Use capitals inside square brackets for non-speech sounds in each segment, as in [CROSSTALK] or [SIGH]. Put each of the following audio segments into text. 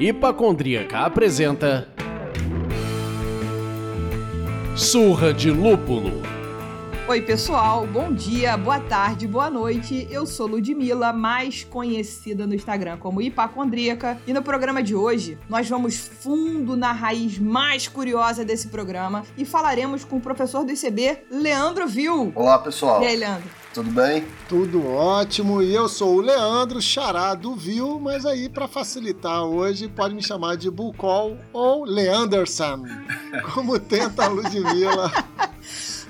Hipacondríaca apresenta Surra de Lúpulo. Oi, pessoal, bom dia, boa tarde, boa noite. Eu sou Ludmilla, mais conhecida no Instagram como Hipacondríaca, e no programa de hoje nós vamos fundo na raiz mais curiosa desse programa e falaremos com o professor do ICB, Leandro Vil. Olá, pessoal. E aí, Leandro? Tudo bem? Tudo ótimo. E eu sou o Leandro Xará do Viu, mas aí para facilitar hoje pode me chamar de Bucol ou Leanderson, [LAUGHS] como tenta a Ludmilla. [LAUGHS]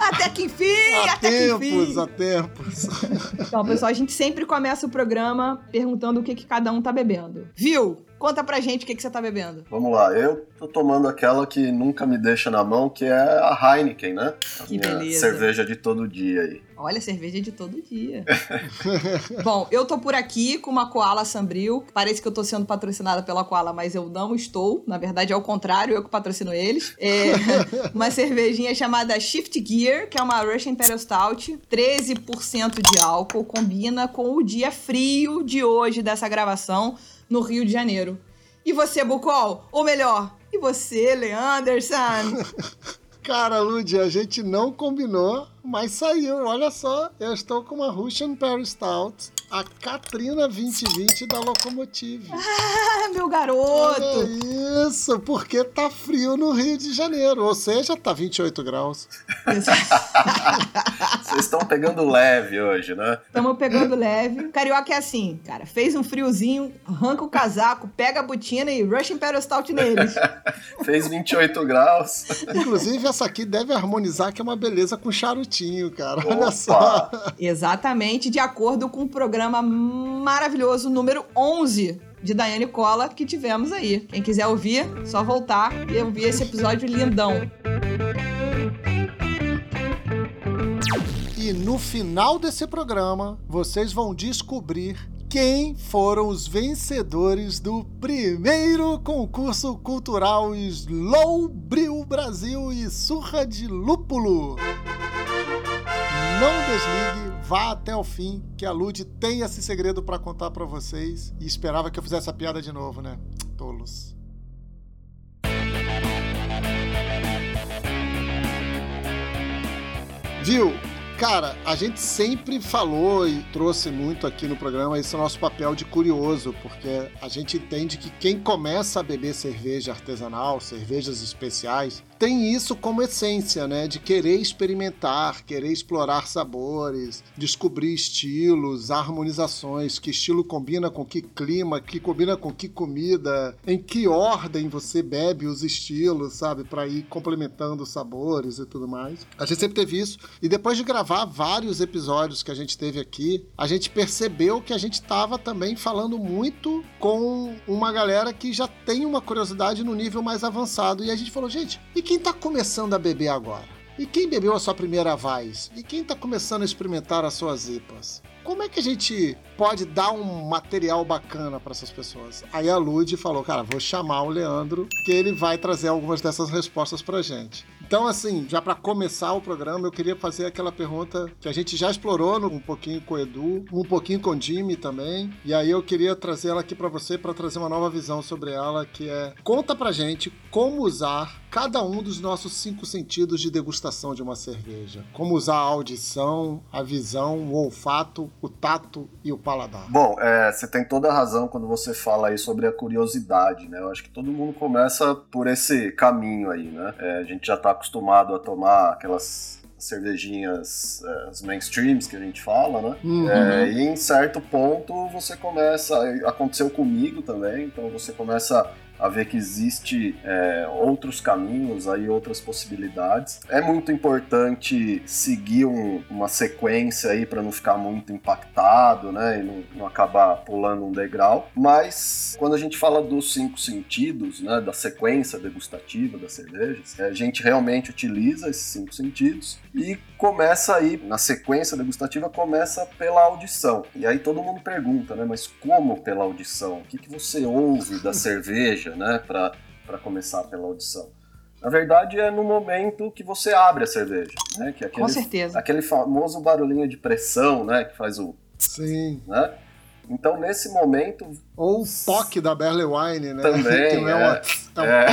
Até que enfim! Há até tempos, que enfim! há tempos. [LAUGHS] Então, pessoal, a gente sempre começa o programa perguntando o que, que cada um tá bebendo. Viu? Conta pra gente o que, que você tá bebendo. Vamos lá, eu tô tomando aquela que nunca me deixa na mão, que é a Heineken, né? A Que minha beleza. cerveja de todo dia aí. Olha, cerveja de todo dia. [LAUGHS] Bom, eu tô por aqui com uma Koala Sambril. Parece que eu tô sendo patrocinada pela Koala, mas eu não estou. Na verdade, é o contrário, eu que patrocino eles. É [LAUGHS] uma cervejinha chamada Shift Gear, que é uma Russian Imperial Stout. 13% de álcool. Combina com o dia frio de hoje dessa gravação no Rio de Janeiro. E você, Bucol? Ou melhor, e você, Leanderson? [LAUGHS] Cara, Lud, a gente não combinou, mas saiu. Olha só, eu estou com uma Russian Imperial Stout, a Katrina 2020 da Locomotive. [LAUGHS] Ah, meu Olha garoto! isso, porque tá frio no Rio de Janeiro, ou seja, tá 28 graus. [LAUGHS] Vocês estão pegando leve hoje, né? Estamos pegando leve. Carioca é assim, cara. Fez um friozinho, arranca o casaco, pega a botina e rush Imperial Stout neles. [LAUGHS] Fez 28 graus. Inclusive, essa aqui deve harmonizar, que é uma beleza com charutinho, cara. Olha Opa! só. Exatamente de acordo com o programa maravilhoso número 11 de Daiane Cola que tivemos aí. Quem quiser ouvir, só voltar e ouvir esse episódio lindão. E no final desse programa, vocês vão descobrir quem foram os vencedores do primeiro concurso cultural Slow Bril Brasil e Surra de Lúpulo. Não desligue, vá até o fim, que a Lud tem esse segredo para contar para vocês. E esperava que eu fizesse a piada de novo, né? Tolos. Viu? Cara, a gente sempre falou e trouxe muito aqui no programa esse nosso papel de curioso, porque a gente entende que quem começa a beber cerveja artesanal, cervejas especiais, tem isso como essência, né? De querer experimentar, querer explorar sabores, descobrir estilos, harmonizações, que estilo combina com que clima, que combina com que comida, em que ordem você bebe os estilos, sabe? Para ir complementando os sabores e tudo mais. A gente sempre teve isso. E depois de gravar vários episódios que a gente teve aqui, a gente percebeu que a gente estava também falando muito com uma galera que já tem uma curiosidade no nível mais avançado. E a gente falou, gente, e quem tá começando a beber agora? E quem bebeu a sua primeira Vaz? E quem tá começando a experimentar as suas IPAs? Como é que a gente pode dar um material bacana para essas pessoas? Aí a Lud falou, cara, vou chamar o Leandro, que ele vai trazer algumas dessas respostas pra gente. Então, assim, já para começar o programa, eu queria fazer aquela pergunta que a gente já explorou um pouquinho com o Edu, um pouquinho com o Jimmy também. E aí eu queria trazer ela aqui para você para trazer uma nova visão sobre ela, que é conta pra gente como usar cada um dos nossos cinco sentidos de degustação de uma cerveja. Como usar a audição, a visão, o olfato, o tato e o paladar. Bom, é, você tem toda a razão quando você fala aí sobre a curiosidade, né? Eu acho que todo mundo começa por esse caminho aí, né? É, a gente já tá acostumado a tomar aquelas cervejinhas, é, mainstreams que a gente fala, né? Uhum. É, e em certo ponto você começa, aconteceu comigo também, então você começa a ver que existe é, outros caminhos, aí outras possibilidades. É muito importante seguir um- uma sequência aí para não ficar muito impactado, né, e não, não acabar pulando um degrau. Mas quando a gente fala dos cinco sentidos, né, da sequência degustativa das cervejas, a gente realmente utiliza esses cinco sentidos e começa aí na sequência degustativa começa pela audição. E aí todo mundo pergunta, né, mas como pela audição? O que, que você ouve da [LAUGHS] cerveja, né, para para começar pela audição? Na verdade, é no momento que você abre a cerveja, né? Que é aquele, Com certeza. Aquele famoso barulhinho de pressão, né? Que faz o... Sim. Né? Então, nesse momento... Ou o toque da Barley Wine, né? Também, [LAUGHS] é, uma... é um... [LAUGHS] É.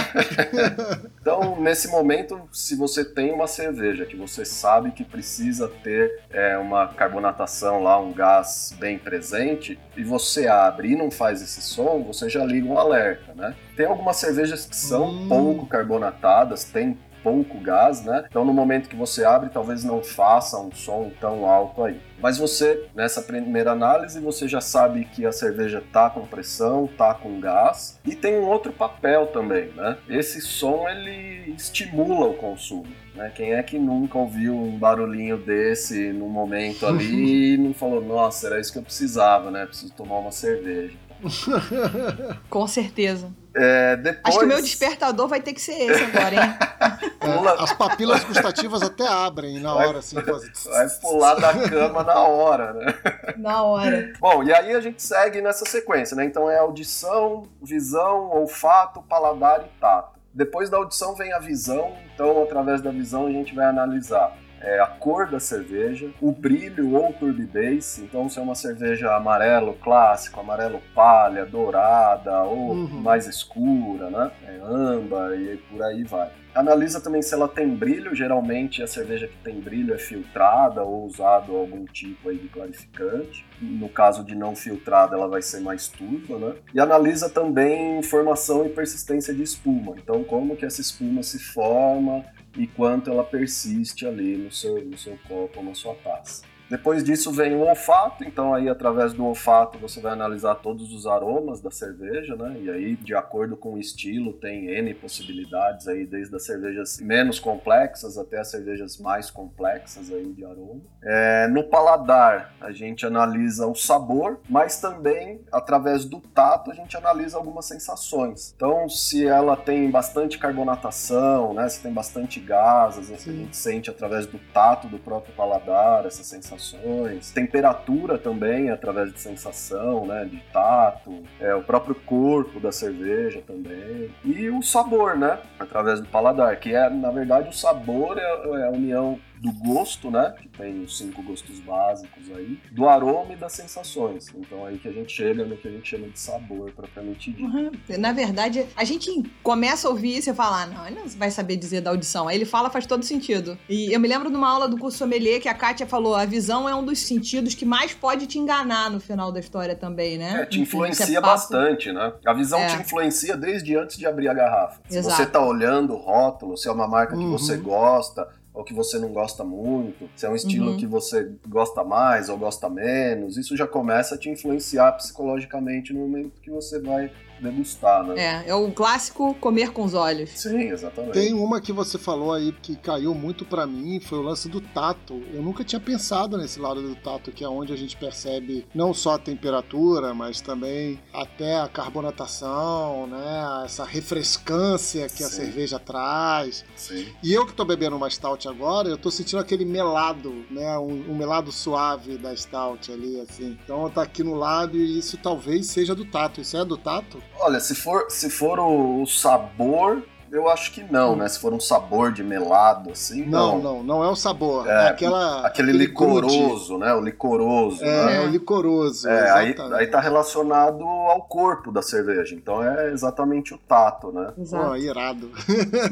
então, nesse momento, se você tem uma cerveja que você sabe que precisa ter é, uma carbonatação lá, um gás bem presente, e você abre e não faz esse som, você já liga um alerta, né? Tem algumas cervejas que são Hum. pouco carbonatadas, tem pouco gás, né? Então no momento que você abre, talvez não faça um som tão alto aí. Mas você, nessa primeira análise, você já sabe que a cerveja tá com pressão, tá com gás e tem um outro papel também, né? Esse som ele estimula o consumo. Né? Quem é que nunca ouviu um barulhinho desse num momento ali [LAUGHS] e não falou, nossa, era isso que eu precisava, né? Preciso tomar uma cerveja. [LAUGHS] Com certeza. É, depois... Acho que o meu despertador vai ter que ser esse agora, hein? [LAUGHS] Pula- As papilas gustativas até abrem na Vai- hora, assim. fazem- Vai pular da cama na hora, né? Na hora. Bom, e aí a gente segue nessa sequência, né? Então é audição, visão, olfato, paladar e tato. Depois da audição vem a visão, então através da visão a gente vai analisar é, a cor da cerveja, o brilho ou turbidez, então se é uma cerveja amarelo clássico, amarelo palha, dourada ou Uhum. mais escura, né? É, âmbar e por aí vai. Analisa também se ela tem brilho, geralmente a cerveja que tem brilho é filtrada ou usado algum tipo aí de clarificante. No caso de não filtrada, ela vai ser mais turva, né? E analisa também formação e persistência de espuma. Então, como que essa espuma se forma e quanto ela persiste ali no seu, no seu copo na sua taça. Depois disso vem o olfato, então aí através do olfato você vai analisar todos os aromas da cerveja, né? E aí, de acordo com o estilo, tem N possibilidades aí, desde as cervejas menos complexas até as cervejas mais complexas aí de aroma. É, no paladar, a gente analisa o sabor, mas também, através do tato, a gente analisa algumas sensações. Então, se ela tem bastante carbonatação, né? Se tem bastante às vezes a gente sente através do tato do próprio paladar essas sensações. Temperatura também, através de sensação, né? De tato. É, o próprio corpo da cerveja também. E o sabor, né? Através do paladar, que é, na verdade, o sabor é, é a união do gosto, né? Que tem os cinco gostos básicos aí, do aroma e das sensações. Então aí que a gente chega no que a gente chama de sabor, propriamente dito. Uhum. Na verdade, a gente começa a ouvir e você fala, ah, não, ele não vai saber dizer da audição. Aí ele fala, faz todo sentido. E eu me lembro de uma aula do curso sommelier que a Kátia falou, a visão é um dos sentidos que mais pode te enganar no final da história também, né? É, te influencia isso é bastante, né? A visão É. te influencia desde antes de abrir a garrafa. Se Exato. você tá olhando o rótulo, se é uma marca que Uhum. você gosta ou que você não gosta muito, se é um estilo Uhum. que você gosta mais ou gosta menos, isso já começa a te influenciar psicologicamente no momento que você vai degustar, né? É, é o clássico comer com os olhos. Sim, exatamente. Tem uma que você falou aí que caiu muito pra mim, foi o lance do tato. Eu nunca tinha pensado nesse lado do tato, que é onde a gente percebe não só a temperatura, mas também até a carbonatação, né? Essa refrescância que a Sim. cerveja traz. Sim. E eu que tô bebendo uma stout agora, eu tô sentindo aquele melado, né? Um, um melado suave da stout ali, assim. Então tá aqui no lábio e isso talvez seja do tato. Isso é do tato? Olha, se for, se for o, sabor, eu acho que não, né? Se for um sabor de melado, assim, Não, não. não, não é o sabor. É, É, aquela. Aquele aquele licoroso, né? O licoroso, É, né? é o licoroso. É, aí, aí tá relacionado ao corpo da cerveja, então é exatamente o tato, né? Pô, irado.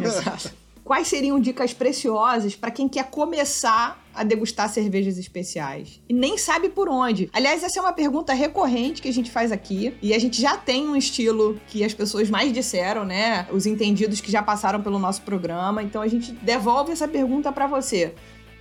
Exato. [LAUGHS] Quais seriam dicas preciosas para quem quer começar a degustar cervejas especiais e nem sabe por onde? Aliás, essa é uma pergunta recorrente que a gente faz aqui e a gente já tem um estilo que as pessoas mais disseram, né? Os entendidos que já passaram pelo nosso programa. Então a gente devolve essa pergunta para você.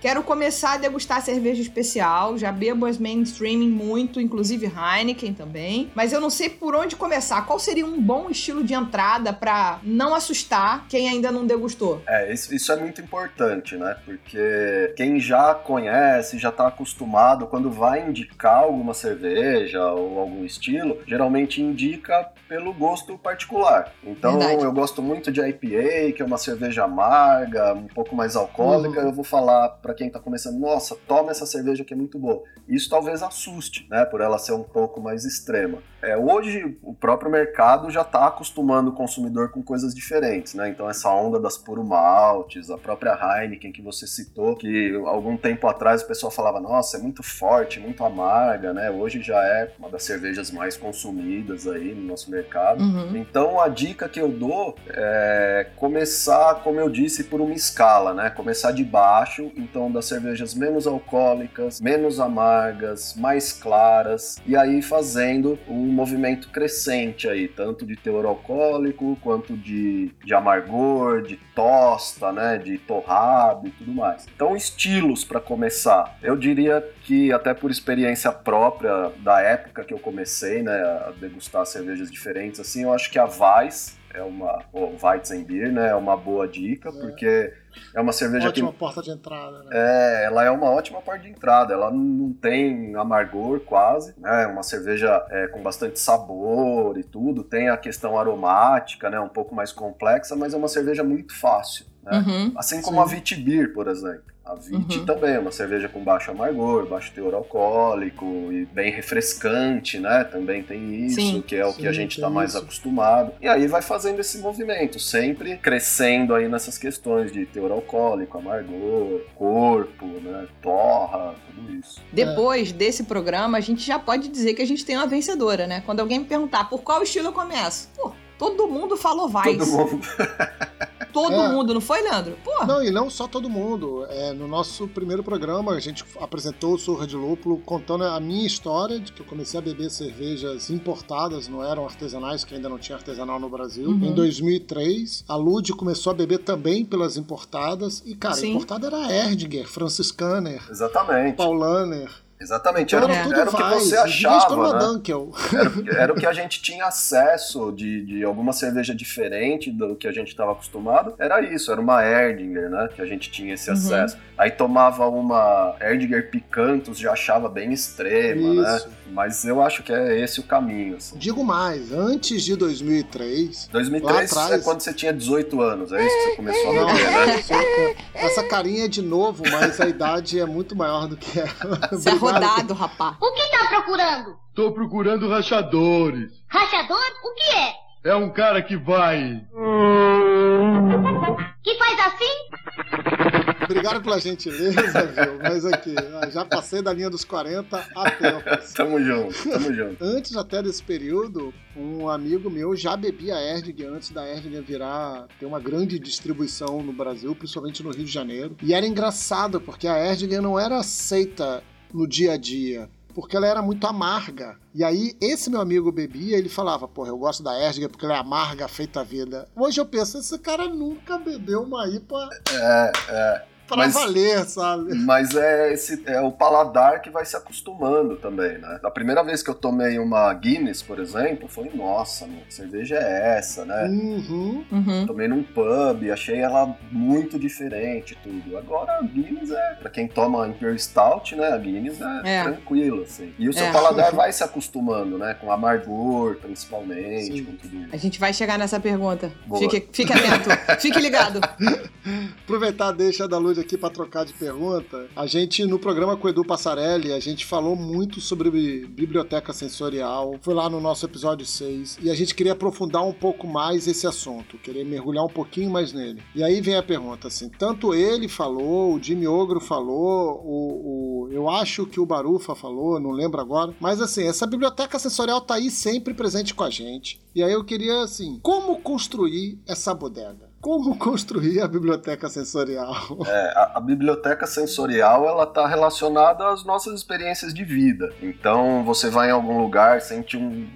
Quero começar a degustar cerveja especial, já bebo as mainstreaming muito, inclusive Heineken também, mas eu não sei por onde começar. Qual seria um bom estilo de entrada para não assustar quem ainda não degustou? É, isso, isso é muito importante, né? Porque quem já conhece, já tá acostumado, quando vai indicar alguma cerveja ou algum estilo, geralmente indica pelo gosto particular. Então, Verdade. eu gosto muito de IPA, que é uma cerveja amarga, um pouco mais alcoólica, Uhum. eu vou falar para quem está começando, nossa, toma essa cerveja que é muito boa. Isso talvez assuste, né, por ela ser um pouco mais extrema. É, hoje o próprio mercado já está acostumando o consumidor com coisas diferentes, né? Então essa onda das puro maltes, a própria Heineken que você citou, que algum tempo atrás o pessoal falava, nossa, é muito forte, muito amarga, né? Hoje já é uma das cervejas mais consumidas aí no nosso mercado. Uhum. Então a dica que eu dou é começar, como eu disse, por uma escala, né? Começar de baixo, então das cervejas menos alcoólicas, menos amargas, mais claras, e aí fazendo um movimento crescente aí, tanto de teor alcoólico quanto de, de amargor, de tosta, né? De torrado e tudo mais. Então estilos para começar. Eu diria que até por experiência própria da época que eu comecei, né, a degustar cervejas diferentes, assim, eu acho que a Weiss é uma, ou Weizenbier, né, é uma boa dica, porque é uma cerveja Ótima que porta de entrada, né? é, ela é uma ótima porta de entrada. Ela não tem amargor quase, né? É uma cerveja é, com bastante sabor e tudo. Tem a questão aromática, né? Um pouco mais complexa, mas é uma cerveja muito fácil. Né? Uhum. Assim como Sim. a Vitibir, por exemplo. A Vit Uhum. também é uma cerveja com baixo amargor, baixo teor alcoólico e bem refrescante, né? Também tem isso, Sim. que é o Sim, que a gente está mais isso. acostumado. E aí vai fazendo esse movimento, sempre crescendo aí nessas questões de teor alcoólico, amargor, corpo, né? Torra, tudo isso. Depois desse programa, a gente já pode dizer que a gente tem uma vencedora, né? Quando alguém me perguntar por qual estilo eu começo, pô, todo mundo falou Weiss. Todo mundo. [LAUGHS] Todo É. mundo, não foi, Leandro? Pô, Não, e não só todo mundo. É, no nosso primeiro programa, a gente apresentou o Surra de Lúpulo contando a minha história de que eu comecei a beber cervejas importadas, não eram artesanais, que ainda não tinha artesanal no Brasil. Uhum. Em 2003, a Lud começou a beber também pelas importadas. E, cara, Sim. importada era a Erdinger, Franciscaner, Exatamente. Paulaner. Exatamente. Era, era É. era o que você achava, né? Dunkel. Era, [LAUGHS] era o que a gente tinha acesso de, de alguma cerveja diferente do que a gente estava acostumado. Era isso, era uma Erdinger, né? Que a gente tinha esse Uhum. acesso. Aí tomava uma Erdinger Picantus, já achava bem extrema, né? Isso. Mas eu acho que é esse o caminho. Assim. Digo mais, antes de 2003, 2003 Lá atrás- é quando você tinha 18 anos, é isso que você começou a beber, né? isso é- essa carinha é de novo, mas a idade é muito maior do que ela. Rodado, rapá. O que tá procurando? Tô procurando rachadores. Rachador? O que é? É um cara que vai. Que faz assim? Obrigado pela gentileza, viu? Mas aqui, já passei da linha dos 40 há tempos. Tamo junto, tamo junto. [LAUGHS] Antes até desse período, um amigo meu já bebia Erdinger antes da Erdinger virar ter uma grande distribuição no Brasil, principalmente no Rio de Janeiro. E era engraçado porque a Erdinger não era aceita no dia a dia. Porque ela era muito amarga. E aí, esse meu amigo bebia, ele falava, porra, eu gosto da Erdinger porque ela é amarga, feita a vida. Hoje eu penso, esse cara nunca bebeu uma IPA É, é. Pra Mas- valer, sabe? Mas é, esse, é o paladar que vai se acostumando também, né? A primeira vez que eu tomei uma Guinness, por exemplo, foi, nossa, meu, que cerveja é essa, né? Uhum. Uhum. Tomei num pub, achei ela muito diferente e tudo. Agora a Guinness é, pra quem toma Imperial Stout, né? A Guinness é, É. tranquilo, assim. E o seu É. paladar vai se acostumando, né? Com amargor, principalmente, Sim. com tudo isso. A gente vai chegar nessa pergunta. Boa. Fique, fique atento, [LAUGHS] fique ligado. [LAUGHS] Aproveitar a deixa da Aqui para trocar de pergunta. A gente, no programa com o Edu Passarelli, a gente falou muito sobre bi- biblioteca sensorial. Foi lá no nosso episódio 6. E a gente queria aprofundar um pouco mais esse assunto. Queria mergulhar um pouquinho mais nele. E aí vem a pergunta, assim. Tanto ele falou, o Jimmy Ogro falou, o, o- eu acho que o Barufa falou, não lembro agora. Mas assim, essa biblioteca sensorial tá aí sempre presente com a gente. E aí eu queria, assim, como construir essa bodega? Como construir a biblioteca sensorial? É, a, a biblioteca sensorial ela está relacionada às nossas experiências de vida. Então você vai em algum lugar, sente um,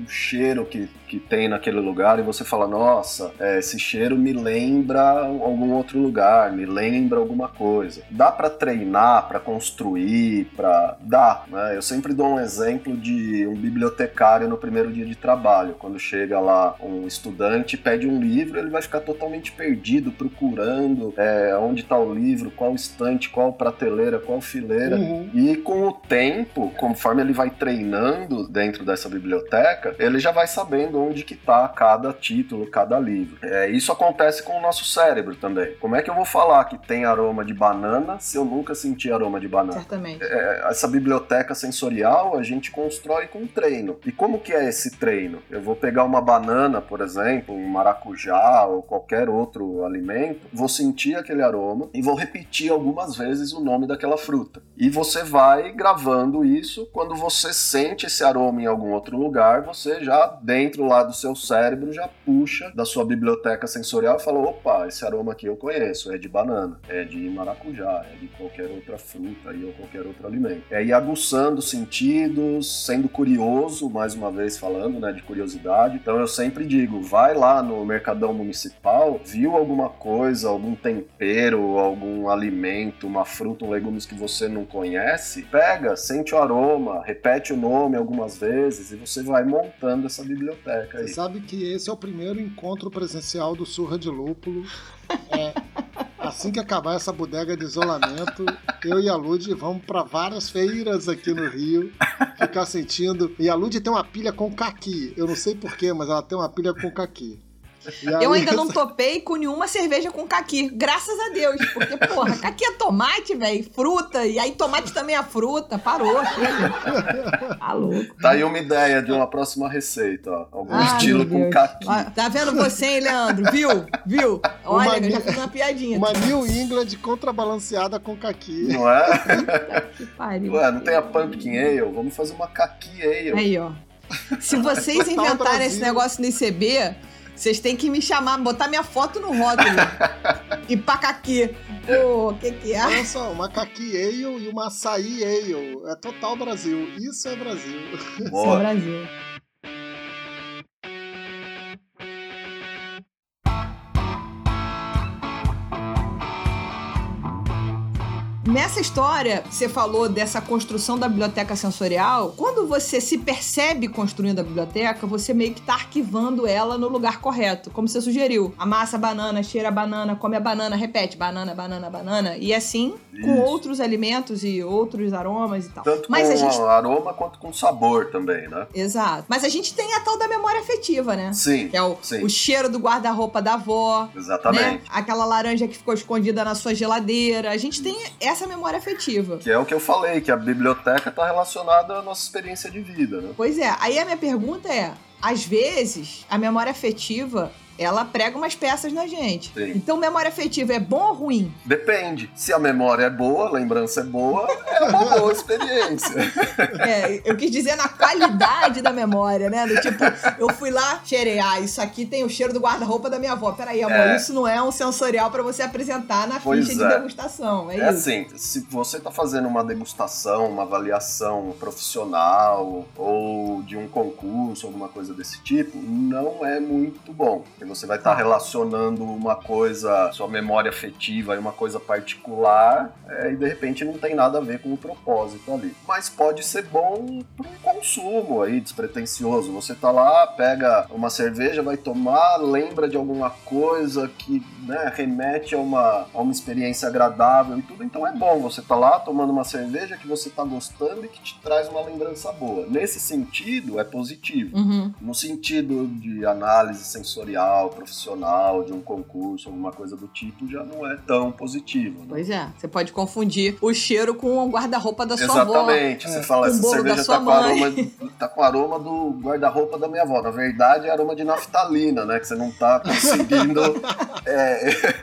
um cheiro que, que tem naquele lugar e você fala, nossa, é, esse cheiro me lembra algum outro lugar, me lembra alguma coisa. Dá para treinar, para construir, para dá. Né? Eu sempre dou um exemplo de um bibliotecário no primeiro dia de trabalho, quando chega lá um estudante pede um livro, ele vai ficar totalmente perdido procurando é, onde está o livro, qual estante, qual prateleira, qual fileira. Uhum. E com o tempo, conforme ele vai treinando dentro dessa biblioteca, ele já vai sabendo onde que tá cada título, cada livro. É, isso acontece com o nosso cérebro também. Como é que eu vou falar que tem aroma de banana se eu nunca senti aroma de banana? Certamente. É, essa biblioteca sensorial a gente constrói com treino. E como que é esse treino? Eu vou pegar uma banana, por exemplo, um maracujá ou qualquer outro alimento, vou sentir aquele aroma e vou repetir algumas vezes o nome daquela fruta. E você vai gravando isso. Quando você sente esse aroma em algum outro lugar, você já dentro lá do seu cérebro já puxa da sua biblioteca sensorial e fala: opa, esse aroma aqui eu conheço, é de banana, é de maracujá, é de qualquer outra fruta aí, ou qualquer outro alimento. É ir aguçando sentidos, sendo curioso, mais uma vez falando, né, de curiosidade. Então eu sempre digo, vai lá no mercadão municipal, viu alguma coisa, algum tempero, algum alimento, uma fruta, um legumes que você não conhece, pega, sente o aroma, repete o nome algumas vezes e você vai montando essa biblioteca aí. Você sabe que esse é o primeiro encontro presencial do Surra de Lúpulo. É, assim que acabar essa bodega de isolamento, eu e a Lud vamos para várias feiras aqui no Rio, ficar sentindo. E a Lud tem uma pilha com caqui. Eu não sei porquê, mas ela tem uma pilha com caqui. Eu ainda não topei com nenhuma cerveja com caqui. Graças a Deus. Porque, porra, caqui é tomate, velho. Fruta. E aí tomate também é fruta. Parou, chega. [LAUGHS] Tá louco. Tá aí uma ideia de uma próxima receita, ó. Algum Ah, estilo com caqui. Ó, Tá vendo você, hein, Leandro? Viu? Viu? Olha, Uma eu já fiz uma piadinha. Uma New England contrabalanceada com caqui. Não é? Que pariu. Ué, não tem a Pumpkin Ale? Vamos fazer uma Kaki Ale. Aí, ó. Se vocês Total inventarem esse negócio no ICB, vocês têm que me chamar, botar minha foto no rótulo. [LAUGHS] e pacaqui. Pô, o que que é? Olha só, uma caqui ale e uma açaí ale. É total Brasil. Isso é Brasil. Isso é. Brasil. Nessa história, você falou dessa construção da biblioteca sensorial. Quando você se percebe construindo a biblioteca, você meio que tá arquivando ela no lugar correto, como você sugeriu. Amassa a banana, cheira a banana, come a banana, repete banana, banana, banana. E assim com Isso. outros alimentos e outros aromas e tal. Tanto Mas com a gente aroma quanto com sabor também, né? Exato. Mas a gente tem a tal da memória afetiva, né? Sim, Que é o, o cheiro do guarda-roupa da avó, né? exatamente. Aquela laranja que ficou escondida na sua geladeira. A gente tem essa memória afetiva. Que é o que eu falei, que a biblioteca está relacionada à nossa experiência de vida, né? Pois é. Aí a minha pergunta é: às vezes, a memória afetiva. Ela prega umas peças na gente. Sim. Então, memória afetiva é bom ou ruim? Depende. Se a memória é boa, a lembrança é boa, é uma boa [LAUGHS] experiência. É, eu quis dizer na qualidade da memória, né? Do tipo, eu fui lá, cheirei, ah, isso aqui tem o cheiro do guarda-roupa da minha avó. Peraí, amor, É. isso não é um sensorial pra você apresentar na Pois ficha de é. degustação. É, É isso. assim, se você está fazendo uma degustação, uma avaliação profissional ou de um concurso, alguma coisa desse tipo, não é muito bom. Você vai estar relacionando uma coisa, sua memória afetiva e uma coisa particular, é, e de repente não tem nada a ver com o propósito ali. Mas pode ser bom para um consumo aí, despretensioso. Você tá lá, pega uma cerveja, vai tomar, lembra de alguma coisa que né, remete a uma, a uma experiência agradável e tudo, então é bom. Você tá lá tomando uma cerveja que você tá gostando e que te traz uma lembrança boa. Nesse sentido, é positivo. Uhum. No sentido de análise sensorial, profissional, de um concurso, alguma coisa do tipo, já não é tão positivo. Né? Pois é, você pode confundir o cheiro com o guarda-roupa da sua avó. Exatamente. Você fala, Com essa cerveja tá com, aroma, tá com aroma do guarda-roupa da minha avó. Na verdade, é aroma de naftalina, né? Que você não tá conseguindo [LAUGHS] é,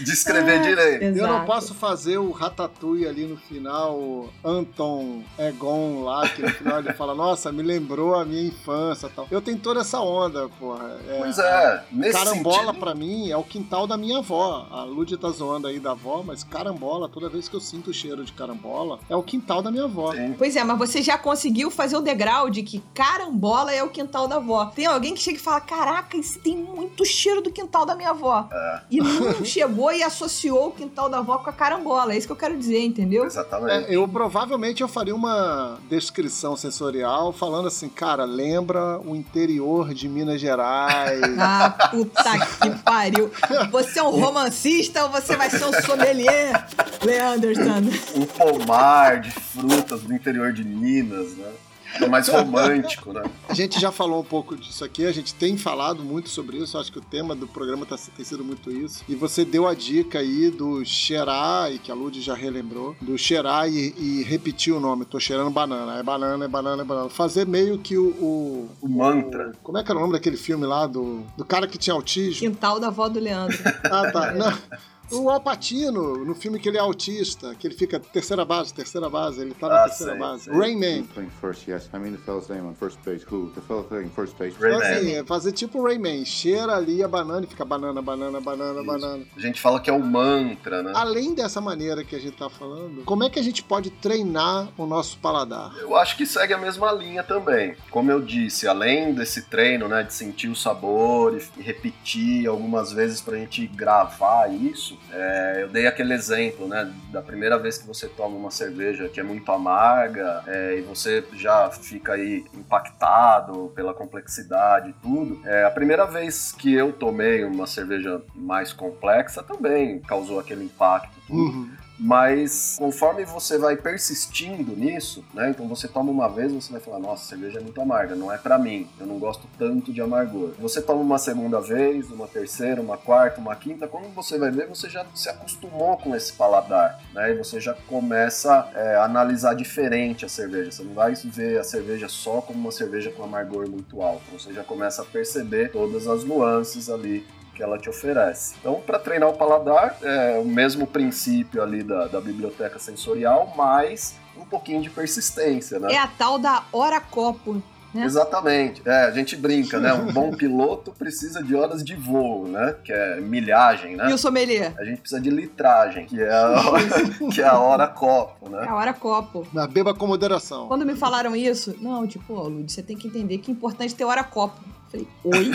descrever direito. Eu não Exato. posso fazer o Ratatouille ali no final, o Anton Egon lá, que no final ele fala, nossa, me lembrou a minha infância e tal. Eu tenho toda essa onda, porra. É, Pois é, nesse Carambola, sentido... pra mim, é o quintal da minha avó. A Lud tá zoando aí da avó, mas carambola, toda vez que eu sinto o cheiro de carambola, é o quintal da minha avó. Sim. Pois é, mas você já conseguiu fazer o degrau de que carambola é o quintal da avó. Tem alguém que chega e fala: Caraca, isso tem muito cheiro do quintal da minha avó. É. E não chegou e associou o quintal da avó com a carambola. É isso que eu quero dizer, entendeu? Exatamente. É, eu provavelmente eu faria uma descrição sensorial falando assim, cara, lembra o interior de Minas Gerais. [LAUGHS] Ah, puta que pariu. Você é um romancista ou você vai ser um sommelier, Leanderson? Um pomar de frutas do interior de Minas, né? É mais romântico, né? A gente já falou um pouco disso aqui, a gente tem falado muito sobre isso, acho que o tema do programa tá, tem sido muito isso. E você deu a dica aí do cheirar, e que a Lud já relembrou, do cheirar e, e repetir o nome. Tô cheirando banana, é banana, é banana, é banana. Fazer meio que o. O, O mantra. o- como é que era o nome daquele filme lá do, do cara que tinha autismo? Quintal da avó do Leandro. Ah, tá. [LAUGHS] Não. O Alpatino, no filme que ele é autista, que ele fica terceira base, terceira base, ele tá na Ah, terceira sei, base. Rain Man. Playing first, yes. I mean the fellow's name on first base. Who? The fellow playing first base. Ray- Então, Rayman. assim, é fazer tipo Rayman. Cheira ali a banana e fica banana, banana, banana, Isso. banana. A gente fala que é o mantra, né? Além dessa maneira que a gente tá falando, como é que a gente pode treinar o nosso paladar? Eu acho que segue a mesma linha também. Como eu disse, além desse treino, né, de sentir o sabor e repetir algumas vezes pra gente gravar isso, é, eu dei aquele exemplo, né, da primeira vez que você toma uma cerveja que é muito amarga é, e você já fica aí impactado pela complexidade e tudo. É, a primeira vez que eu tomei uma cerveja mais complexa também causou aquele impacto. Uhum. Mas conforme você vai persistindo nisso, né? Então você toma uma vez, você vai falar, nossa, cerveja é muito amarga, não é pra mim. Eu não gosto tanto de amargor. Você toma uma segunda vez, uma terceira, uma quarta, uma quinta, quando você vai ver, você já se acostumou com esse paladar, né? E você já começa é, a analisar diferente a cerveja. Você não vai ver a cerveja só como uma cerveja com amargor muito alto. Você já começa a perceber todas as nuances ali que ela te oferece. Então, para treinar o paladar, é o mesmo princípio ali da, da biblioteca sensorial, mas um pouquinho de persistência, né? É a tal da hora copo. né? Exatamente. É, a gente brinca, né? Um bom piloto precisa de horas de voo, né? Que é milhagem, né? E o sommelier? A gente precisa de litragem, que é a hora, [LAUGHS] que é a hora copo, É né? a hora copo. Mas beba com moderação. Quando me falaram isso, não, tipo, ó, Lud, você tem que entender que é importante ter hora copo. Falei, oi?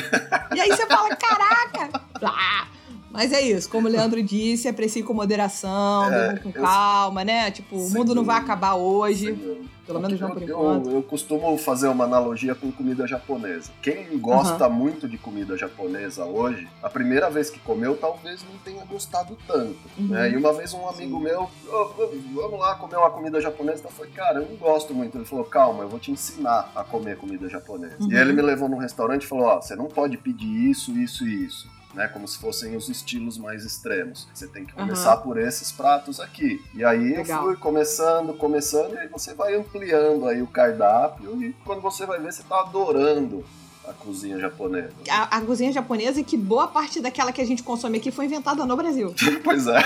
e aí você fala, caraca! Ah! Mas é isso, como o Leandro disse, aprecie com moderação, É, com eu- calma, né? Tipo, o mundo não vai acabar hoje, Sim, pelo menos não por eu, enquanto. eu, eu costumo fazer uma analogia com comida japonesa. Quem gosta muito de comida japonesa hoje, a primeira vez que comeu talvez não tenha gostado tanto. Uhum. né? E uma vez um amigo meu, "Ô, ô, vamos lá comer uma comida japonesa. Eu falei, cara, eu não gosto muito. Ele falou, calma, eu vou te ensinar a comer comida japonesa. Uhum. E ele me levou num restaurante e falou, ó, você não pode pedir isso, isso e isso. Né, como se fossem os estilos mais extremos. Você tem que começar por esses pratos aqui. E aí Legal. eu fui começando, começando, e aí você vai ampliando aí o cardápio e quando você vai ver, você tá adorando a cozinha japonesa. A, a cozinha japonesa, que boa parte daquela que a gente consome aqui foi inventada no Brasil. [LAUGHS] pois é. [LAUGHS]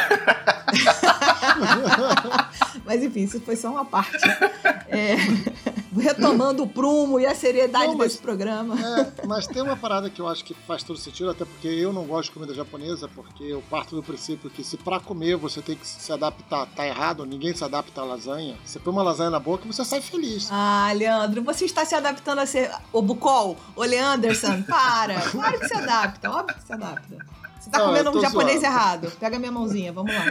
Mas enfim, isso foi só uma parte. É, retomando o prumo e a seriedade Não, mas- desse programa. É, mas tem uma parada que eu acho que faz todo sentido, até porque eu não gosto de comida japonesa, porque eu parto do princípio que se pra comer você tem que se adaptar, tá errado, ninguém se adapta à lasanha. Você põe uma lasanha na boca e você sai feliz. Ah, Leandro, você está se adaptando a ser o Bucol, o Leanderson, para. Claro que se adapta, óbvio que se adapta. Você tá Não, comendo um japonês zoando. errado. Pega minha mãozinha, vamos lá.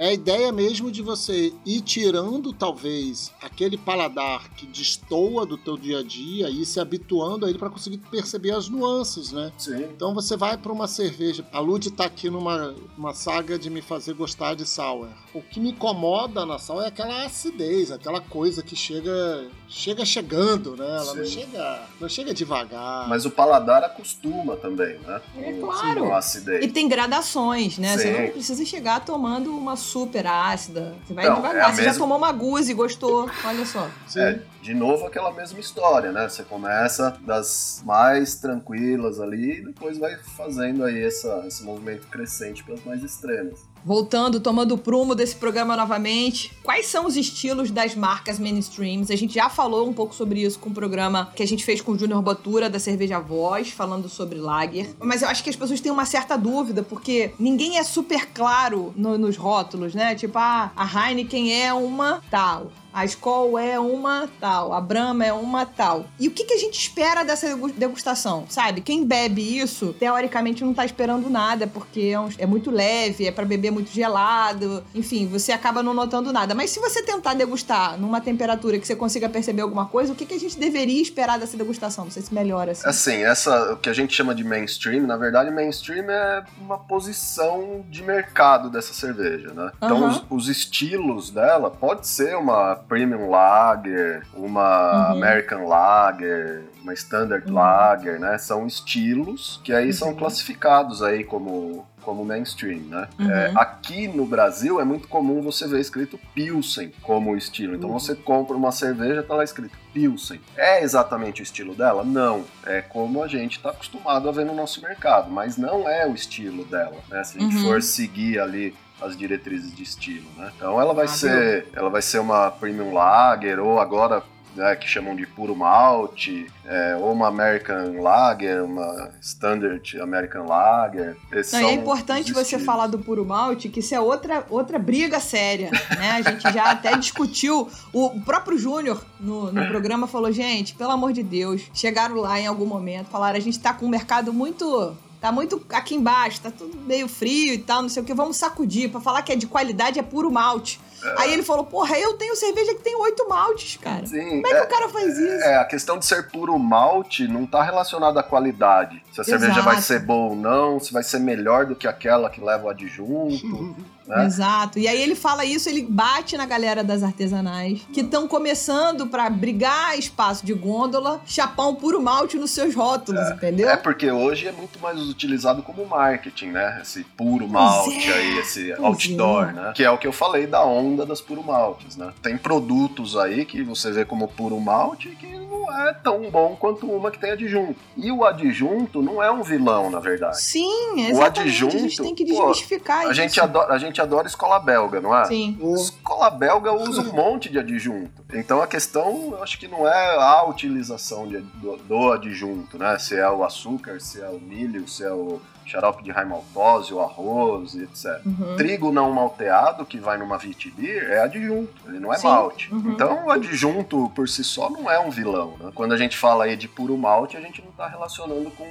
É a ideia mesmo de você ir tirando, talvez, aquele paladar que destoa do teu dia a dia e ir se habituando a ele pra conseguir perceber as nuances, né? Sim. Então você vai pra uma cerveja. A Lud tá aqui numa uma saga de me fazer gostar de sour. O que me incomoda na sour é aquela acidez, aquela coisa que chega chega chegando, né? Ela não Sim. chega, não chega devagar. Mas o paladar acostuma também, né? É claro. A acidez. E tem gradações, né? Você Sim. não precisa chegar tomando uma super ácida. Você vai Não, devagar. é Você já mesma- tomou uma guzi e gostou. Olha só. Sim. É, de novo aquela mesma história, né? Você começa das mais tranquilas ali e depois vai fazendo aí essa, esse movimento crescente para as mais extremas. Voltando, tomando o prumo desse programa novamente. Quais são os estilos das marcas mainstreams? A gente já falou um pouco sobre isso com o programa que a gente fez com o Júnior Botura da Cerveja Voz, falando sobre Lager. Mas eu acho que as pessoas têm uma certa dúvida, porque ninguém é super claro no- nos rótulos, né? Tipo, ah, a Heineken é uma tal. A Skol é uma tal, a Brahma é uma tal. E o que, que a gente espera dessa degu- degustação, sabe? Quem bebe isso, teoricamente não tá esperando nada, porque é, um- é muito leve, é pra beber muito gelado, enfim, você acaba não notando nada. mas se você tentar degustar numa temperatura que você consiga perceber alguma coisa, o que, que a gente deveria esperar dessa degustação? Não sei se melhora assim. Assim, essa, o que a gente chama de mainstream, na verdade, mainstream é uma posição de mercado dessa cerveja, né? Então, os, os estilos dela pode ser uma Premium Lager, uma Uhum. American Lager, uma Standard Uhum. Lager, né? São estilos que aí são Uhum. classificados aí como como mainstream, né? Uhum. É, aqui no Brasil é muito comum você ver escrito Pilsen como estilo. Então Uhum. você compra uma cerveja, tá lá escrito Pilsen. É exatamente o estilo dela? Não. É como a gente tá acostumado a ver no nosso mercado, mas não é o estilo dela, né? Se a gente Uhum. for seguir ali as diretrizes de estilo, né? Então ela vai Ah, ser, ela vai ser uma premium lager ou agora né, que chamam de puro malte, é, ou uma American Lager, uma Standard American Lager. Não, é importante você estilos. falar do puro malte, que isso é outra, outra briga séria, né? A gente já até discutiu. O próprio Júnior no, no programa falou, gente, pelo amor de Deus, chegaram lá em algum momento, falaram, a gente tá com um mercado muito. Tá muito aqui embaixo, tá tudo meio frio e tal, não sei o que. Vamos sacudir. Pra falar que é de qualidade é puro malte. Aí ele falou: Porra, eu tenho cerveja que tem oito maltes, cara. Sim, Como é que o cara faz isso? É, a questão de ser puro malte não tá relacionada à qualidade. Se a cerveja vai Exato. ser boa ou não, se vai ser melhor do que aquela que leva o adjunto. [LAUGHS] né? Exato. E aí ele fala isso, ele bate na galera das artesanais que estão começando pra brigar espaço de gôndola, chapão puro malte nos seus rótulos, entendeu? É porque hoje é muito mais utilizado como marketing, né? Esse puro malte é. aí, esse Pois outdoor, é. né? Que é o que eu falei da onda das puro maltes, né? Tem produtos aí que você vê como puro malte que não é tão bom quanto uma que tem adjunto. E o adjunto não é um vilão, na verdade. Sim, O exatamente. adjunto, a gente tem que pô, desmistificar A isso. gente, adora, a gente adora escola belga, não é? Sim. O- Escola belga usa um monte de adjunto. Então a questão, eu acho que não é a utilização de- do, do adjunto, né? Se é o açúcar, se é o milho, se é o xarope de raimaltose, o arroz, e etc. Uhum. Trigo não malteado, que vai numa vitibir, é adjunto, ele não é Sim. malte. Uhum. Então o adjunto por si só não é um vilão. Né? Quando a gente fala aí de puro malte, a gente não está relacionando com,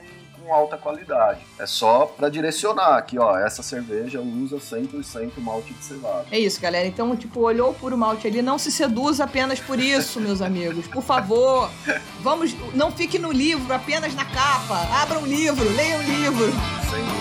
com alta qualidade. É só para direcionar que, ó, essa cerveja usa 100% malte de cevada. É isso, galera. Então, tipo, olhou o puro malte ali, não se seduza apenas por isso, meus amigos. Por favor, vamos, não fique no livro, apenas na capa. Abra um livro, leia um livro.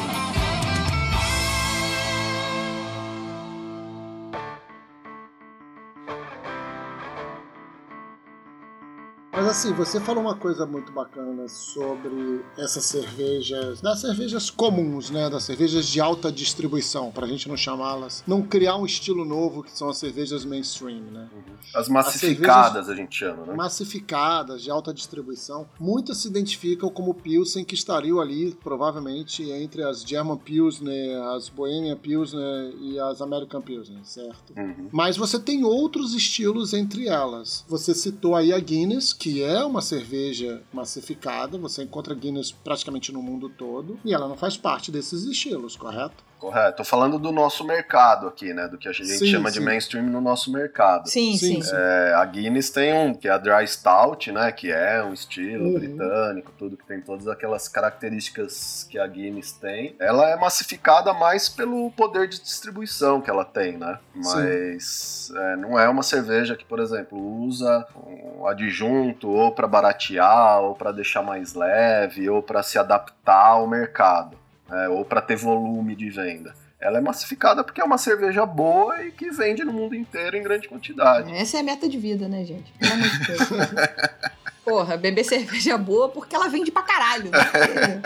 Mas assim, você falou uma coisa muito bacana sobre essas cervejas, das cervejas comuns, né? Das cervejas de alta distribuição, pra gente não chamá-las, não criar um estilo novo que são as cervejas mainstream, né? As massificadas a gente chama, né? Massificadas, de alta distribuição, muitas se identificam como Pilsen que estariam ali, provavelmente, entre as German Pilsner, as Bohemian Pilsner e as American Pilsner, certo? Uhum. Mas você tem outros estilos entre elas. Você citou aí a Guinness, que é uma cerveja massificada, você encontra Guinness praticamente no mundo todo, e ela não faz parte desses estilos, correto? Correto. Tô falando do nosso mercado aqui, né? Do que a gente Sim, chama sim. de mainstream no nosso mercado. Sim, sim. Sim, É, a Guinness tem um, que é a Dry Stout, né? Que é um estilo Uhum. britânico, tudo que tem todas aquelas características que a Guinness tem. Ela é massificada mais pelo poder de distribuição que ela tem, né? Mas é, não é uma cerveja que, por exemplo, usa um adjunto ou para baratear, ou para deixar mais leve, ou para se adaptar ao mercado, né? ou para ter volume de venda. Ela é massificada porque é uma cerveja boa e que vende no mundo inteiro em grande quantidade. Essa é a meta de vida, né, gente? Pelo amor de Deus. [LAUGHS] Porra, beber cerveja boa porque ela vende pra caralho. Né?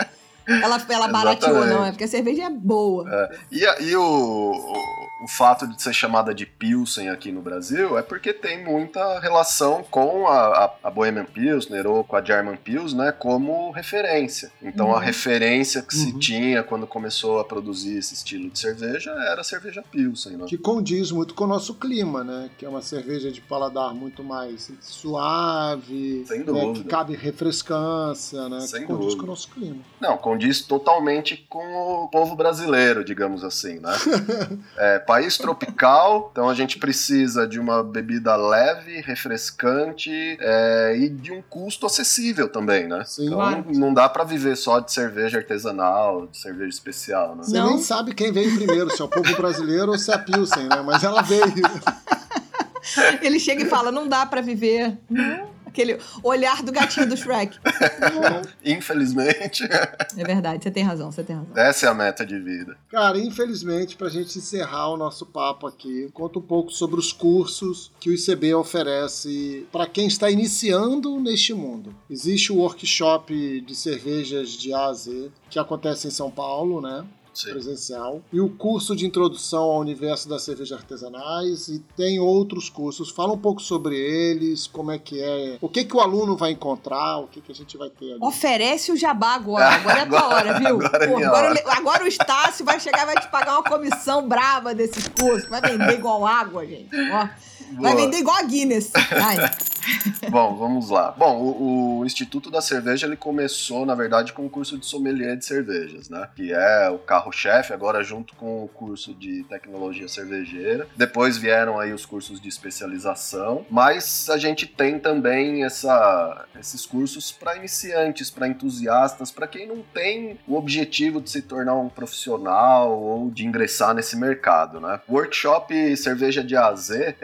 Ela, ela barateou, não. É porque a cerveja é boa. E, a- e o, o, fato de ser chamada de Pilsen aqui no Brasil é porque tem muita relação com a, a, a Bohemian Pilsner ou com a German Pils, né, como referência. Então Uhum. a referência que se Uhum. tinha quando começou a produzir esse estilo de cerveja era a cerveja Pilsen, né? Que condiz muito com o nosso clima, né? Que é uma cerveja de paladar muito mais suave, Sem né? dúvida. que cabe refrescância, né? Sem que condiz dúvida. com o nosso clima. Não, condiz totalmente com o povo brasileiro, digamos assim, né? [LAUGHS] É, país tropical, então a gente precisa de uma bebida leve, refrescante é, e de um custo acessível também, né? Sim. Então Claro. não dá pra viver só de cerveja artesanal, de cerveja especial, né? Você Não. nem sabe quem veio primeiro, se é o povo brasileiro ou se é a Pilsen, né? Mas ela veio. [LAUGHS] Ele chega e fala: não dá pra viver. Não. [LAUGHS] Aquele olhar do gatinho do Shrek. [LAUGHS] Infelizmente, É verdade, você tem razão, você tem razão. essa é a meta de vida. Cara, infelizmente, pra gente encerrar o nosso papo aqui, conta um pouco sobre os cursos que o ICB oferece para quem está iniciando neste mundo. Existe o workshop de cervejas de A a Z, que acontece em São Paulo, né? Sim. presencial e o curso de introdução ao universo das cervejas artesanais e tem outros cursos. Fala um pouco sobre eles, como é que é, o que que o aluno vai encontrar, o que que a gente vai ter ali. Oferece o jabá agora. [LAUGHS] Agora é a tua hora, viu? Agora é Pô, minha agora, hora. o agora o Estácio vai chegar e vai te pagar uma comissão brava desses cursos. Vai vender igual água, gente. Ó, vai Boa. vender igual a Guinness. Vai. [LAUGHS] Bom, vamos lá. Bom, o, o Instituto da Cerveja ele começou, na verdade, com o curso de sommelier de cervejas, né? Que é o carro-chefe, agora junto com o curso de tecnologia cervejeira. Depois vieram aí os cursos de especialização, mas a gente tem também essa, esses cursos para iniciantes, para entusiastas, para quem não tem o objetivo de se tornar um profissional ou de ingressar nesse mercado, né? O Workshop Cerveja de A a Z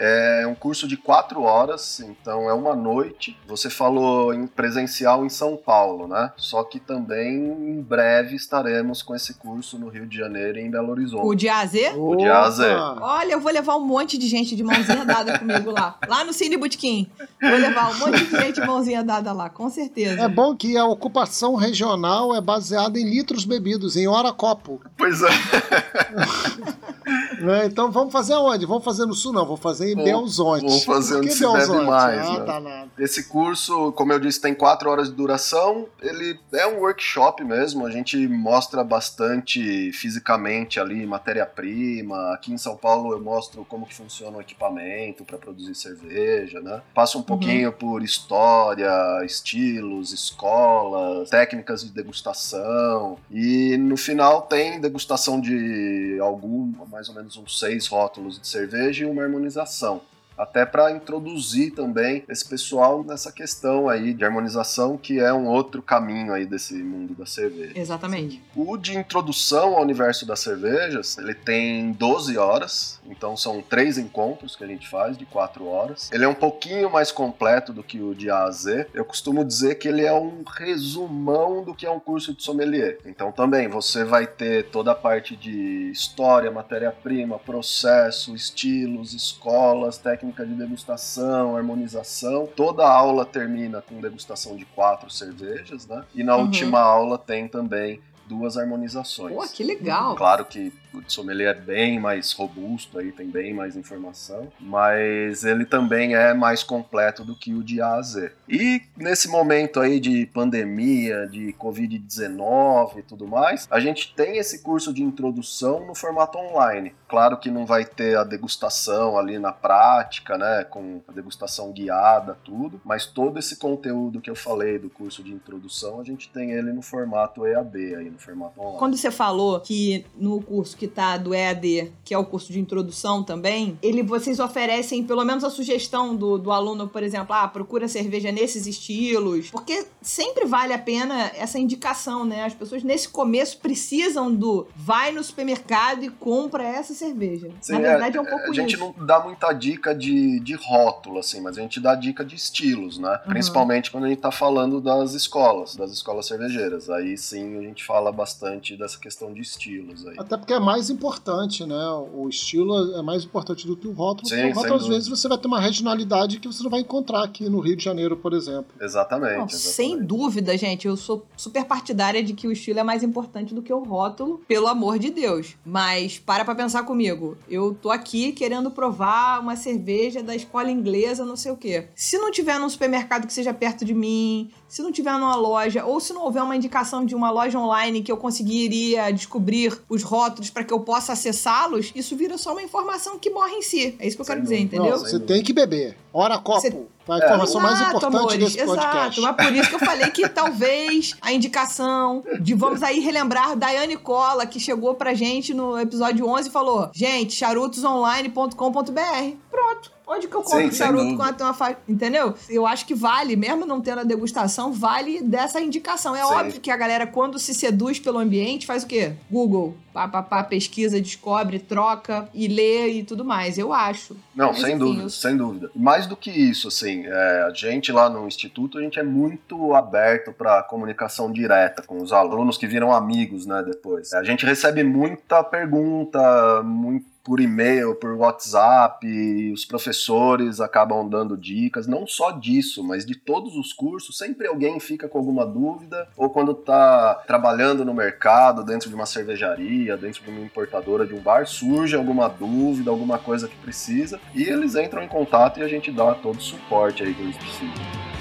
é um curso de quatro horas, então é uma noite. Você falou em presencial em São Paulo, né? Só que também em breve estaremos com esse curso no Rio de Janeiro e em Belo Horizonte. O de A a Z? O de A a Z. Olha, eu vou levar um monte de gente de mãozinha dada comigo lá. Lá no Cine Botequim. Vou levar um monte de gente de mãozinha dada lá, com certeza. É bom que a ocupação regional é baseada em litros bebidos, em hora copo. Pois é. [LAUGHS] né? Então vamos fazer aonde? Vamos fazer no sul? Não, vou fazer em Vou- Belzonte. vou fazer onde se bebe Belzonte? mais, Ah, né? tá nada. Esse curso, como eu disse, tem quatro horas de duração. Ele é um workshop mesmo. A gente mostra bastante fisicamente ali matéria-prima. Aqui em São Paulo eu mostro como que funciona o equipamento para produzir cerveja, né? Passo um pouquinho por história, estilos, escolas, técnicas de degustação. E no final tem degustação de algum, mais ou menos uns seis rótulos de cerveja e uma harmonização até para introduzir também esse pessoal nessa questão aí de harmonização, que é um outro caminho aí desse mundo da cerveja. Exatamente. O de introdução ao universo das cervejas, ele tem 12 horas, então são três encontros que a gente faz de 4 horas. Ele é um pouquinho mais completo do que o de A a Z. Eu costumo dizer que ele é um resumão do que é um curso de sommelier. Então também você vai ter toda a parte de história, matéria-prima, processo, estilos, escolas, técnica de degustação, harmonização. Toda a aula termina com degustação de quatro cervejas, né? E na Uhum. última aula tem também duas harmonizações. Pô, que legal. Claro que o de sommelier é bem mais robusto, aí tem bem mais informação, mas ele também é mais completo do que o de A a Z. E nesse momento aí de pandemia, de Covid-19 e tudo mais, a gente tem esse curso de introdução no formato online. Claro que não vai ter a degustação ali na prática, né, com a degustação guiada, tudo, mas todo esse conteúdo que eu falei do curso de introdução, a gente tem ele no formato EAD aí, no formato online. Quando você falou que no curso que tá do EAD, que é o curso de introdução também, ele vocês oferecem pelo menos a sugestão do, do aluno, por exemplo, ah, procura cerveja nesses estilos, porque sempre vale a pena essa indicação, né? As pessoas nesse começo precisam do vai no supermercado e compra essa cerveja. Sim, Na verdade é, um pouco A gente isso. não dá muita dica de, de rótulo, assim, mas a gente dá dica de estilos, né? Uhum. Principalmente quando a gente tá falando das escolas, das escolas cervejeiras. Aí sim a gente fala bastante dessa questão de estilos aí. Até porque é mais importante, né? O estilo é mais importante do que o rótulo. Sim, porque o rótulo, às dúvida. vezes, você vai ter uma regionalidade que você não vai encontrar aqui no Rio de Janeiro, por exemplo. Exatamente. Não, exatamente. sem dúvida, gente. Eu sou super partidária de que o estilo é mais importante do que o rótulo, pelo amor de Deus. Mas para pra pensar comigo. Eu tô aqui querendo provar uma cerveja da escola inglesa, não sei o quê. Se não tiver num supermercado que seja perto de mim, se não tiver numa loja, ou se não houver uma indicação de uma loja online que eu conseguiria descobrir os rótulos para que eu possa acessá-los, isso vira só uma informação que morre em si. É isso que eu Sem quero dizer, entendeu? Não, você tem que beber. Hora copo. Você- A informação mais Exato, importante amores, desse podcast. Exato, mas por isso que eu falei que talvez a indicação de vamos aí relembrar Daiane Cola, que chegou pra gente no episódio 11 e falou: gente, charutosonline.com.br. Pronto. Onde que eu compro Sim, charuto com até uma faixa? Entendeu? Eu acho que vale, mesmo não tendo a degustação, vale dessa indicação. É Sim. óbvio que a galera, quando se seduz pelo ambiente, faz o quê? Google, pá, pá, pá, pesquisa, descobre, troca e lê e tudo mais. Eu acho. Não, Mas, sem enfim, dúvida, eu- sem dúvida. Mais do que isso, assim, é, a gente lá no Instituto, a gente é muito aberto para comunicação direta com os alunos que viram amigos, né, depois. A gente recebe muita pergunta, muito por e-mail, por WhatsApp, os professores acabam dando dicas, não só disso, mas de todos os cursos, sempre alguém fica com alguma dúvida, ou quando tá trabalhando no mercado, dentro de uma cervejaria, dentro de uma importadora de um bar, surge alguma dúvida, alguma coisa que precisa, e eles entram em contato e a gente dá todo o suporte aí que eles precisam.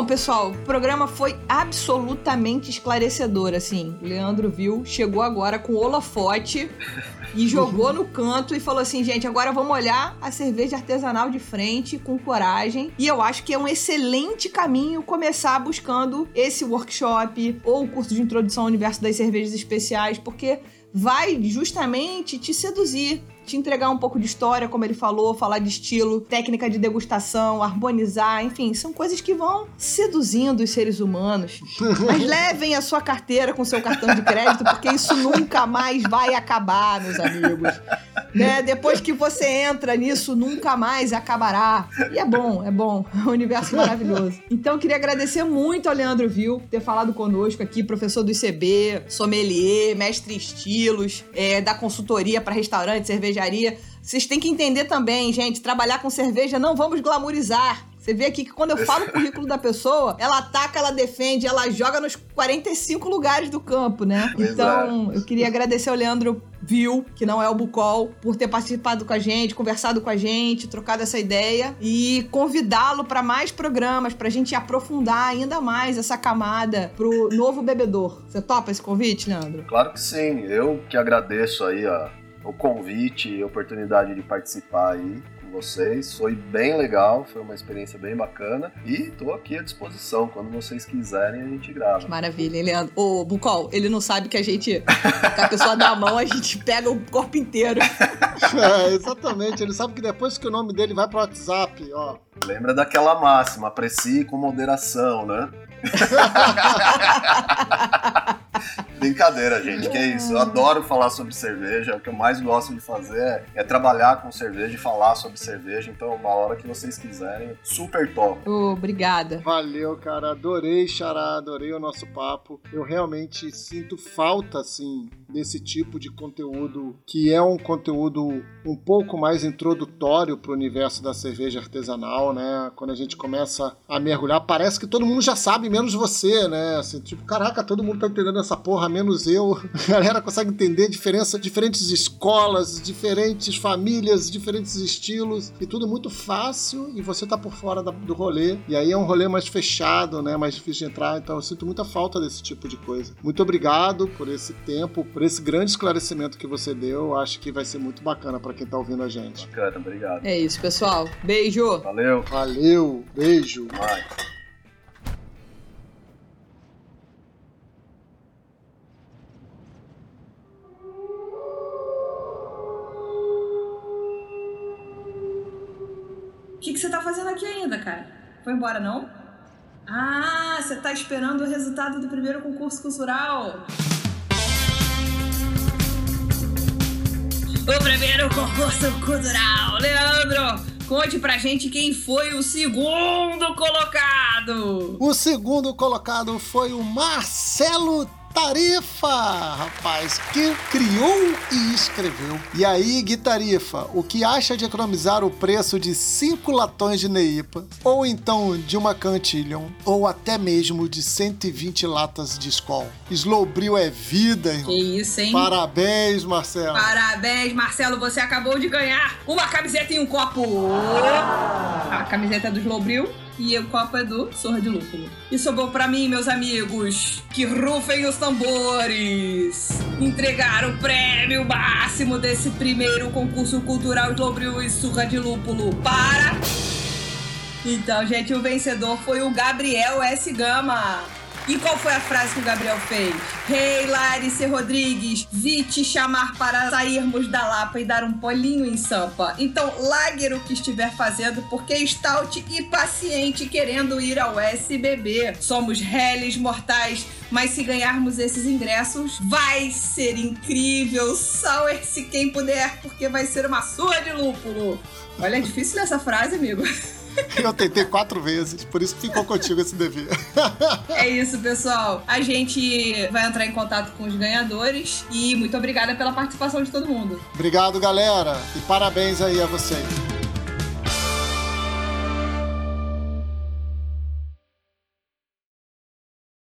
Bom, pessoal, o programa foi absolutamente esclarecedor, assim. Leandro viu, chegou agora com o holofote e jogou no canto e falou assim, gente, agora vamos olhar a cerveja artesanal de frente com coragem. E eu acho que é um excelente caminho começar buscando esse workshop ou o curso de introdução ao universo das cervejas especiais, porque vai justamente te seduzir, te entregar um pouco de história, como ele falou, falar de estilo, técnica de degustação, harmonizar, enfim, são coisas que vão seduzindo os seres humanos. [LAUGHS] Mas levem a sua carteira com seu cartão de crédito, porque isso nunca mais vai acabar, meus amigos. Né? Depois que você entra nisso, nunca mais acabará. E é bom, é bom. É um universo maravilhoso. Então, queria agradecer muito ao Leandro Vil por ter falado conosco aqui, professor do ICB, sommelier, mestre em estilos, é, da consultoria para restaurante, cervejaria. Vocês têm que entender também, gente, trabalhar com cerveja não vamos glamorizar. Você vê aqui que quando eu falo o currículo da pessoa, ela ataca, ela defende, ela joga nos 45 lugares do campo, né? Pois então, eu queria agradecer ao Leandro Viu, que não é o Bucol, por ter participado com a gente, conversado com a gente, trocado essa ideia e convidá-lo para mais programas, pra gente aprofundar ainda mais essa camada pro novo bebedor. Você topa esse convite, Leandro? Claro que sim, eu que agradeço aí a- o convite e a oportunidade de participar aí com vocês. Foi bem legal, foi uma experiência bem bacana e tô aqui à disposição. Quando vocês quiserem, a gente grava. Maravilha, hein, Leandro? Ô, Bucol, ele não sabe que a gente, que a pessoa dá a mão, a gente pega o corpo inteiro. [LAUGHS] É, exatamente. Ele sabe que depois que o nome dele vai pro WhatsApp, ó. Lembra daquela máxima, aprecie com moderação, né? [LAUGHS] Brincadeira, gente, que é isso. Eu adoro falar sobre cerveja. O que eu mais gosto de fazer é, trabalhar com cerveja e falar sobre cerveja. Então, uma hora que vocês quiserem, super top. Ô, obrigada. Valeu, cara. Adorei, Xará. Adorei o nosso papo. Eu realmente sinto falta, assim, desse tipo de conteúdo que é um conteúdo um pouco mais introdutório para o universo da cerveja artesanal, né? Quando a gente começa a mergulhar, parece que todo mundo já sabe, menos você, né? Assim, tipo, caraca, todo mundo tá entendendo essa porra, menos eu. A galera consegue entender diferença, diferentes escolas, diferentes famílias, diferentes estilos, e tudo muito fácil, e você tá por fora da- do rolê. E aí é um rolê mais fechado, né? Mais difícil de entrar, então eu sinto muita falta desse tipo de coisa. Muito obrigado por esse tempo, por esse grande esclarecimento que você deu. Acho que vai ser muito bacana para quem tá ouvindo a gente. Bacana, obrigado. É isso, pessoal. Beijo. Valeu. Valeu, beijo. Mais. Aqui ainda, cara? Foi embora, não? Ah, você tá esperando o resultado do primeiro concurso cultural. O primeiro concurso cultural. Leandro, conte pra gente quem foi o segundo colocado. O segundo colocado foi o Marcelo Tarifa, rapaz, que criou e escreveu. E aí, Gui Tarifa, o que acha de economizar o preço de cinco latões de Neipa, ou então de uma Cantillon, ou até mesmo de 120 latas de Skol? Slowbril é vida, irmão. Que isso, hein? Parabéns, Marcelo. Parabéns, Marcelo, você acabou de ganhar uma camiseta e um copo. A camiseta é do Slowbril e o copo é do Sorra de Lúpulo. E sobrou pra mim, meus amigos, que rufem os tambores. Entregar o prêmio máximo desse primeiro concurso cultural Slowbril e Surra de Lúpulo para... Então, gente, o vencedor foi o Gabriel S. Gama. E qual foi a frase que o Gabriel fez? Rei hey, Larice Rodrigues, vi te chamar para sairmos da Lapa e dar um polinho em Sampa. Então, lague o que estiver fazendo, porque stout e paciente querendo ir ao SBB. Somos réis mortais, mas se ganharmos esses ingressos, vai ser incrível. Sour-se quem puder, porque vai ser uma surra de lúpulo. Olha, é difícil essa frase, amigo. [LAUGHS] [LAUGHS] Eu tentei quatro vezes, por isso ficou contigo esse dever. É isso, pessoal. A gente vai entrar em contato com os ganhadores e muito obrigada pela participação de todo mundo. Obrigado, galera, e parabéns aí a vocês.